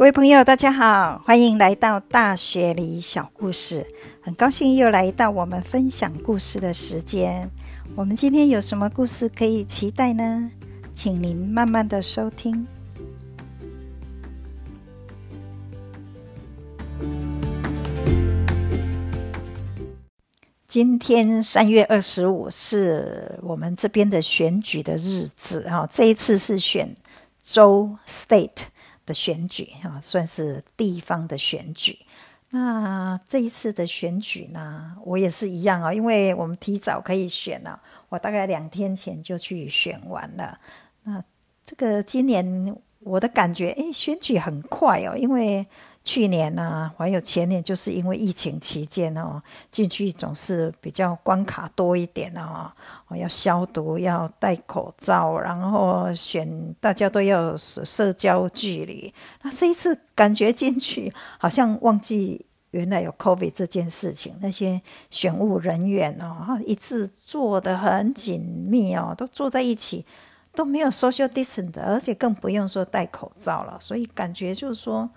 各位朋友，大家好，欢迎来到大学里小故事。很高兴又来到我们分享故事的时间。我们今天有什么故事可以期待呢？请您慢慢的收听。今天三月二十五是我们这边的选举的日子哈，这一次是选州 （state）。选举啊，算是地方的选举。那这一次的选举呢，我也是一样啊，因为我们提早可以选了，我大概两天前就去选完了。那这个今年我的感觉，哎，选举很快哦，因为。去年呢，还有前年，就是因为疫情期间哦，进去总是比较关卡多一点哦，要消毒，要戴口罩，然后选大家都要社交距离。那这一次感觉进去，好像忘记原来有 COVID 这件事情。那些选务人员哦，一直坐得很紧密哦，都坐在一起，都没有 social distance，而且更不用说戴口罩了。所以感觉就是说。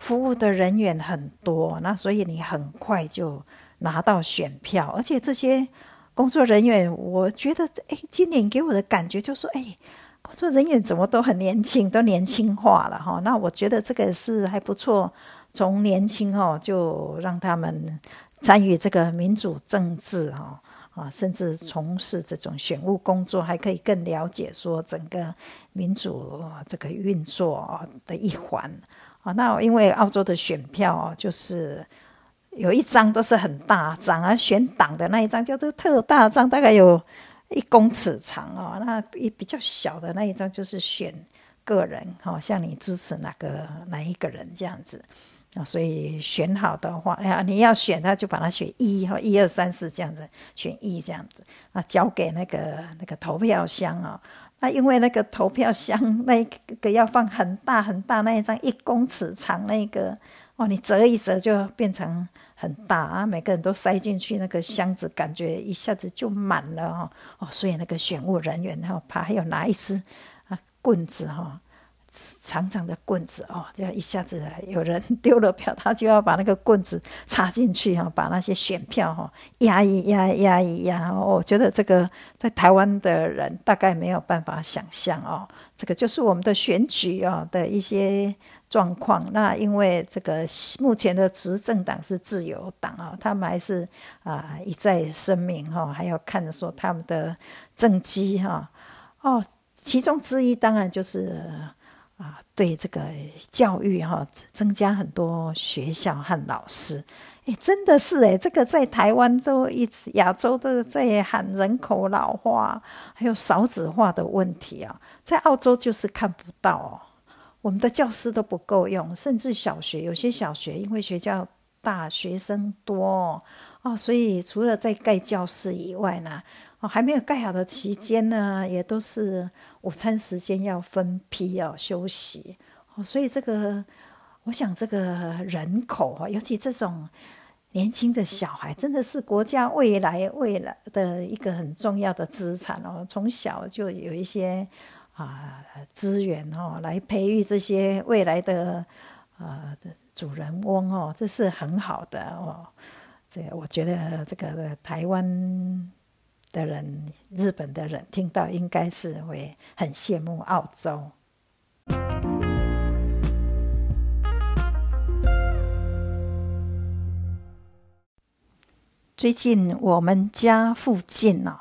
服务的人员很多，那所以你很快就拿到选票，而且这些工作人员，我觉得，哎，今年给我的感觉就是说，哎，工作人员怎么都很年轻，都年轻化了哈。那我觉得这个是还不错，从年轻哦就让他们参与这个民主政治哈啊，甚至从事这种选务工作，还可以更了解说整个民主这个运作的一环。啊，那因为澳洲的选票哦，就是有一张都是很大张，而选党的那一张叫做特大张，大概有一公尺长哦。那比比较小的那一张就是选个人，哈，像你支持哪个哪一个人这样子啊。所以选好的话，哎呀，你要选他就把它选一哈，一二三四这样子选一这样子啊，交给那个那个投票箱啊。那因为那个投票箱那个要放很大很大那一张一公尺长那个哦，你折一折就变成很大啊，每个人都塞进去那个箱子，感觉一下子就满了哦哦，所以那个选务人员哈怕还要拿一支啊棍子哈。长长的棍子哦，就要一下子有人丢了票，他就要把那个棍子插进去哈，把那些选票哈压一压压一压。我觉得这个在台湾的人大概没有办法想象哦，这个就是我们的选举啊的一些状况。那因为这个目前的执政党是自由党啊，他们还是啊一再声明哈，还要看着说他们的政绩哈哦，其中之一当然就是。啊，对这个教育哈，增加很多学校和老师，哎，真的是哎，这个在台湾都一直亚洲都在喊人口老化，还有少子化的问题啊，在澳洲就是看不到，我们的教师都不够用，甚至小学有些小学因为学校大学生多哦，所以除了在盖教室以外呢。哦，还没有盖好的期间呢，也都是午餐时间要分批要休息哦，所以这个，我想这个人口啊，尤其这种年轻的小孩，真的是国家未来未来的一个很重要的资产哦。从小就有一些啊资源哦，来培育这些未来的呃主人翁哦，这是很好的哦。这我觉得这个台湾。的人，日本的人听到应该是会很羡慕澳洲。最近我们家附近哦，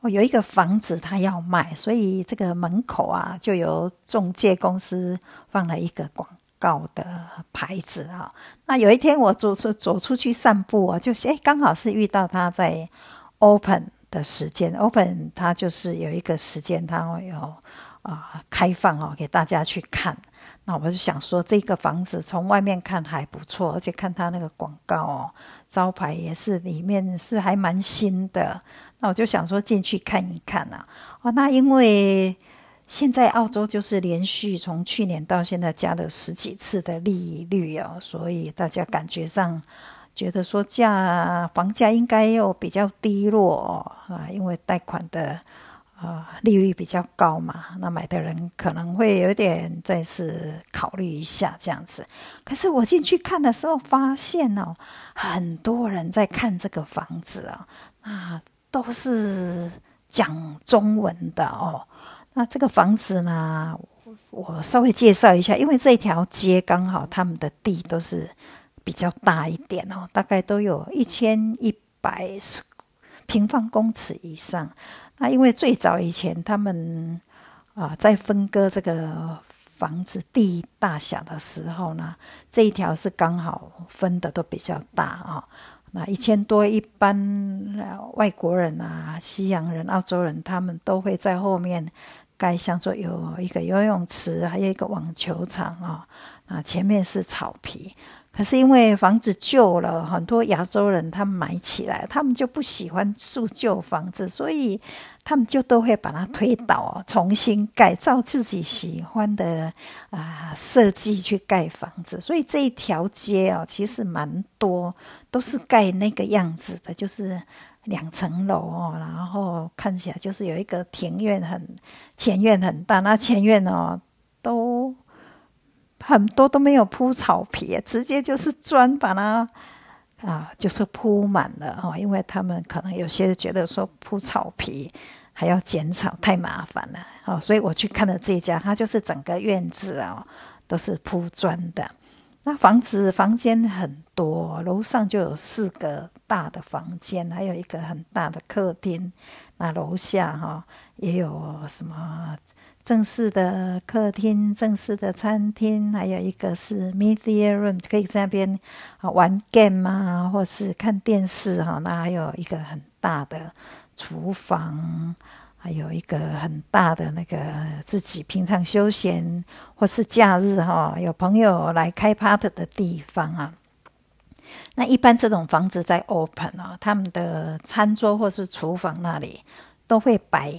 我有一个房子，他要卖，所以这个门口啊，就有中介公司放了一个广告的牌子啊。那有一天我走出走出去散步啊，就是哎，刚好是遇到他在 open。的时间，open 它就是有一个时间，它会有啊开放哦，给大家去看。那我就想说，这个房子从外面看还不错，而且看它那个广告哦，招牌也是里面是还蛮新的。那我就想说进去看一看啊。哦，那因为现在澳洲就是连续从去年到现在加了十几次的利率哦，所以大家感觉上。觉得说价房价应该又比较低落啊，因为贷款的啊，利率比较高嘛，那买的人可能会有点再次考虑一下这样子。可是我进去看的时候，发现哦，很多人在看这个房子啊，那，都是讲中文的哦。那这个房子呢，我稍微介绍一下，因为这条街刚好他们的地都是比较大一点哦，大概都有一千一百平方公尺以上。那因为最早以前他们啊在分割这个房子地大小的时候呢，这一条是刚好分的都比较大啊。那一千多一般外国人啊、西洋人、澳洲人，他们都会在后面盖，像说有一个游泳池，还有一个网球场啊。那前面是草皮。可是因为房子旧了，很多亚洲人他们买起来，他们就不喜欢住旧房子，所以他们就都会把它推倒，重新改造自己喜欢的啊设计去盖房子。所以这一条街哦，其实蛮多都是盖那个样子的，就是两层楼哦，然后看起来就是有一个庭院，很前院很大，那前院哦都。很多都没有铺草皮，直接就是砖把它啊，就是铺满了哦。因为他们可能有些觉得说铺草皮还要剪草太麻烦了哦，所以我去看了这家，它就是整个院子啊都是铺砖的。那房子房间很多，楼上就有四个大的房间，还有一个很大的客厅。那楼下哈也有什么？正式的客厅、正式的餐厅，还有一个是 media room，可以在那边啊玩 game 啊，或是看电视哈。那还有一个很大的厨房，还有一个很大的那个自己平常休闲或是假日哈，有朋友来开 party 的地方啊。那一般这种房子在 open 啊，他们的餐桌或是厨房那里都会摆。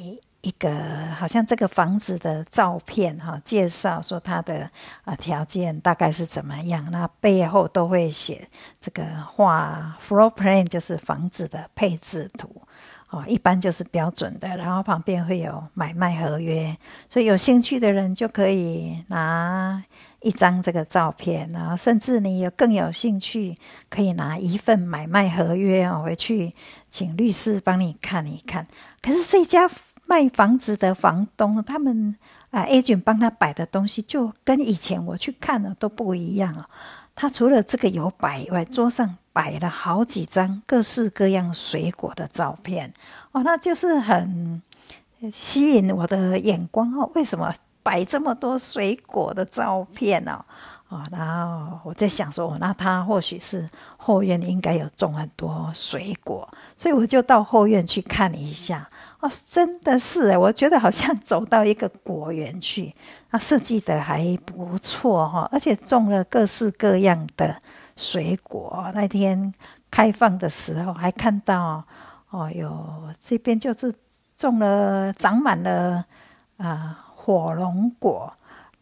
一个好像这个房子的照片哈，介绍说它的啊条件大概是怎么样，那背后都会写这个画 floor plan，就是房子的配置图哦，一般就是标准的，然后旁边会有买卖合约，所以有兴趣的人就可以拿一张这个照片，然后甚至你有更有兴趣，可以拿一份买卖合约啊回去请律师帮你看一看。可是这家。卖房子的房东，他们啊，agent 帮他摆的东西就跟以前我去看了都不一样啊。他除了这个有摆以外，桌上摆了好几张各式各样水果的照片哦，那就是很吸引我的眼光哦。为什么摆这么多水果的照片呢？啊，然后我在想说，那他或许是后院应该有种很多水果，所以我就到后院去看一下。哦真的是我觉得好像走到一个果园去，啊，设计的还不错哈，而且种了各式各样的水果。那天开放的时候还看到，哦哟，这边就是种了，长满了啊火龙果。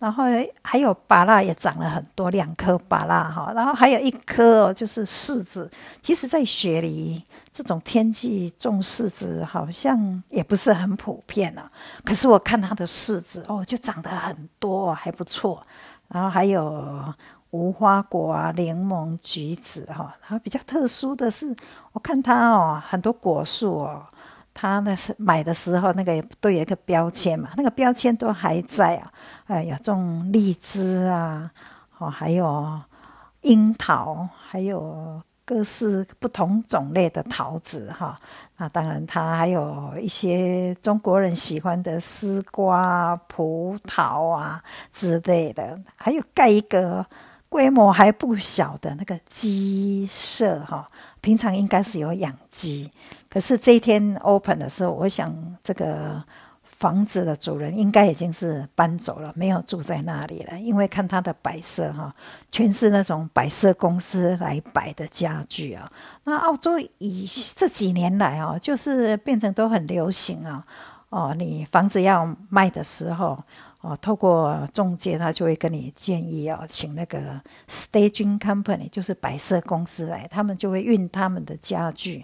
然后还有芭拉也长了很多，两颗芭拉哈，然后还有一颗哦，就是柿子。其实，在雪梨这种天气种柿子好像也不是很普遍啊。可是我看它的柿子哦，就长得很多，还不错。然后还有无花果啊、柠檬、橘子哈。然后比较特殊的是，我看它哦，很多果树哦。他那是买的时候，那个都有一个标签嘛，那个标签都还在啊。哎，有种荔枝啊，哦，还有樱桃，还有各式不同种类的桃子哈。那当然，它还有一些中国人喜欢的丝瓜、葡萄啊之类的，还有盖一个规模还不小的那个鸡舍哈。平常应该是有养鸡。可是这一天 open 的时候，我想这个房子的主人应该已经是搬走了，没有住在那里了。因为看他的摆设哈，全是那种摆设公司来摆的家具啊。那澳洲以这几年来哦，就是变成都很流行啊。哦，你房子要卖的时候哦，透过中介他就会跟你建议哦，请那个 staging company，就是摆设公司来，他们就会运他们的家具。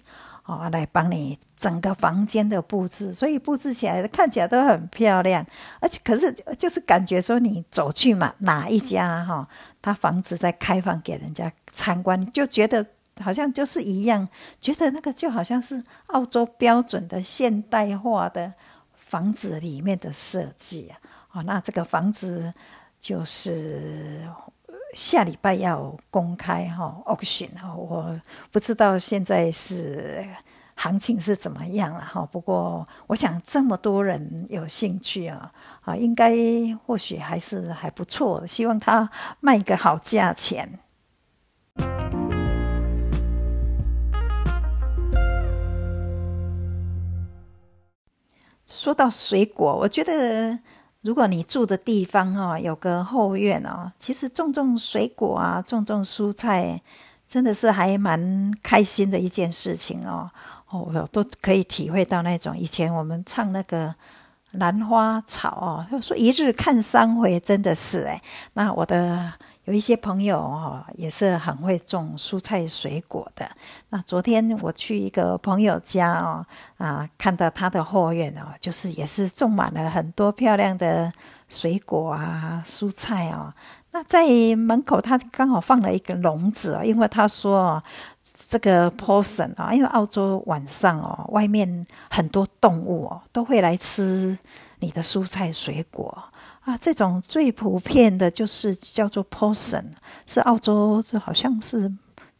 哦，来帮你整个房间的布置，所以布置起来看起来都很漂亮。而且可是就是感觉说你走去嘛哪一家哈，他房子在开放给人家参观，就觉得好像就是一样，觉得那个就好像是澳洲标准的现代化的房子里面的设计啊。哦，那这个房子就是。下礼拜要公开哈，auction 哈，我不知道现在是行情是怎么样了哈。不过我想这么多人有兴趣啊，啊，应该或许还是还不错。希望他卖个好价钱。说到水果，我觉得。如果你住的地方哦有个后院哦，其实种种水果啊，种种蔬菜，真的是还蛮开心的一件事情哦。哦，都可以体会到那种以前我们唱那个兰花草哦，说一日看三回，真的是诶。那我的。有一些朋友哦，也是很会种蔬菜水果的。那昨天我去一个朋友家哦，啊，看到他的后院哦，就是也是种满了很多漂亮的水果啊、蔬菜哦。那在门口，他刚好放了一个笼子因为他说这个 poison 啊，因为澳洲晚上哦，外面很多动物哦都会来吃你的蔬菜水果。啊，这种最普遍的就是叫做 possum，是澳洲好像是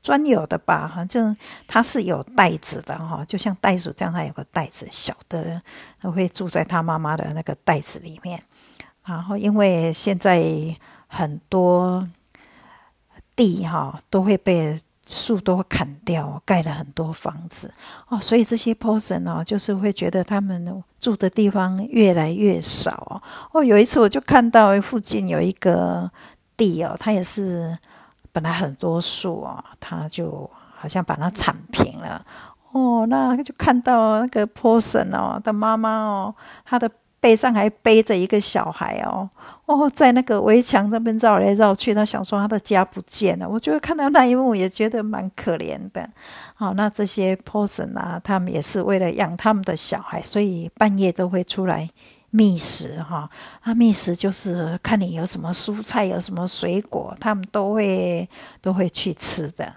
专有的吧？反正它是有袋子的哈，就像袋鼠这样，它有个袋子，小的会住在它妈妈的那个袋子里面。然后因为现在很多地哈都会被。树都砍掉，盖了很多房子哦，所以这些 person 哦，就是会觉得他们住的地方越来越少哦。有一次我就看到附近有一个地哦，它也是本来很多树哦，它就好像把它铲平了哦。那就看到那个 person 哦的妈妈哦，她的背上还背着一个小孩哦。哦，在那个围墙那边绕来绕去，他想说他的家不见了。我觉得看到那一幕也觉得蛮可怜的。好，那这些 person 啊，他们也是为了养他们的小孩，所以半夜都会出来觅食哈。那觅食就是看你有什么蔬菜，有什么水果，他们都会都会去吃的。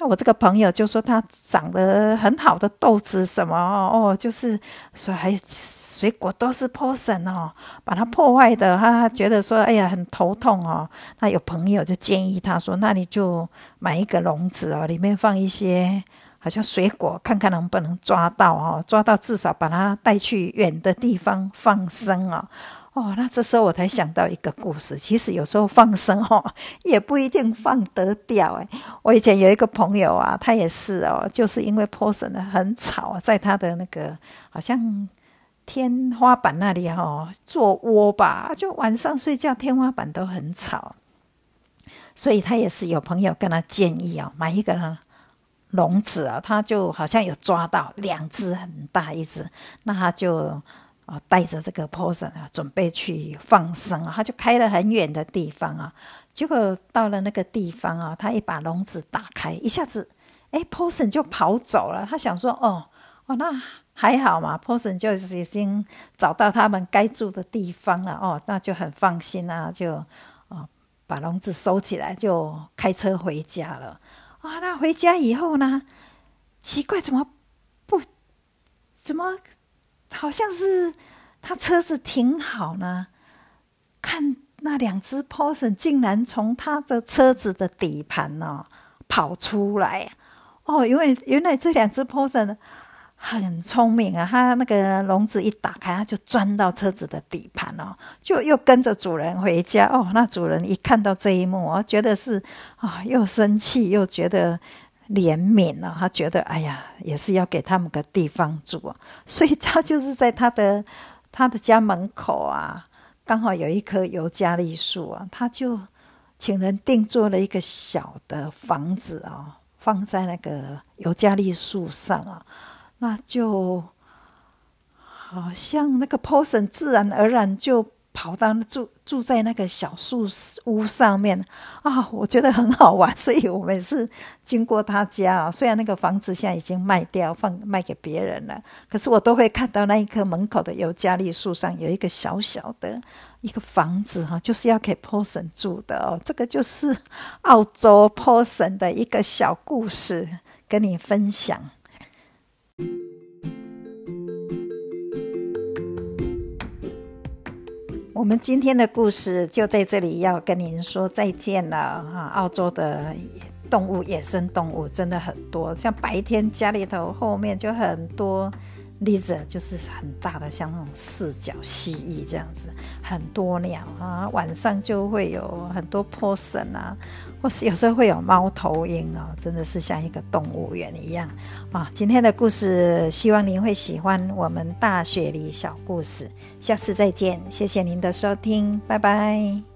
那我这个朋友就说他长得很好的豆子什么哦，就是说还水果都是 poison 哦，把它破坏的，他觉得说哎呀很头痛哦。那有朋友就建议他说，那你就买一个笼子哦，里面放一些好像水果，看看能不能抓到哦，抓到至少把它带去远的地方放生啊。哦，那这时候我才想到一个故事。其实有时候放生哦，也不一定放得掉哎。我以前有一个朋友啊，他也是哦，就是因为 poison 很吵，在他的那个好像天花板那里哈做窝吧，就晚上睡觉天花板都很吵，所以他也是有朋友跟他建议啊，买一个笼子啊，他就好像有抓到两只很大一只，那他就。啊，带着这个 poison 啊，准备去放生啊，他就开了很远的地方啊，结果到了那个地方啊，他一把笼子打开，一下子，哎，poison 就跑走了。他想说，哦，哦，那还好嘛，poison 就是已经找到他们该住的地方了，哦，那就很放心啊，就啊把笼子收起来，就开车回家了。啊，那回家以后呢，奇怪，怎么不怎么？好像是他车子停好呢，看那两只 p o s o n 竟然从他的车子的底盘呢跑出来哦，因为原来这两只 p o s o n 很聪明啊，它那个笼子一打开，它就钻到车子的底盘哦，就又跟着主人回家哦。那主人一看到这一幕，哦觉得是啊，又生气又觉得。怜悯了，他觉得哎呀，也是要给他们个地方住啊，所以他就是在他的他的家门口啊，刚好有一棵尤加利树啊，他就请人定做了一个小的房子啊，放在那个尤加利树上啊，那就好像那个 person 自然而然就。跑到住住在那个小树屋上面啊，我觉得很好玩，所以我每次经过他家啊，虽然那个房子现在已经卖掉，放卖给别人了，可是我都会看到那一棵门口的尤加利树上有一个小小的一个房子哈，就是要给 Person 住的哦。这个就是澳洲 Person 的一个小故事，跟你分享。我们今天的故事就在这里，要跟您说再见了啊！澳洲的动物，野生动物真的很多，像白天家里头后面就很多。Lizard 就是很大的，像那种四角蜥蜴这样子，很多鸟啊。晚上就会有很多 possum 啊，或是有时候会有猫头鹰啊，真的是像一个动物园一样啊。今天的故事，希望您会喜欢我们大雪梨小故事。下次再见，谢谢您的收听，拜拜。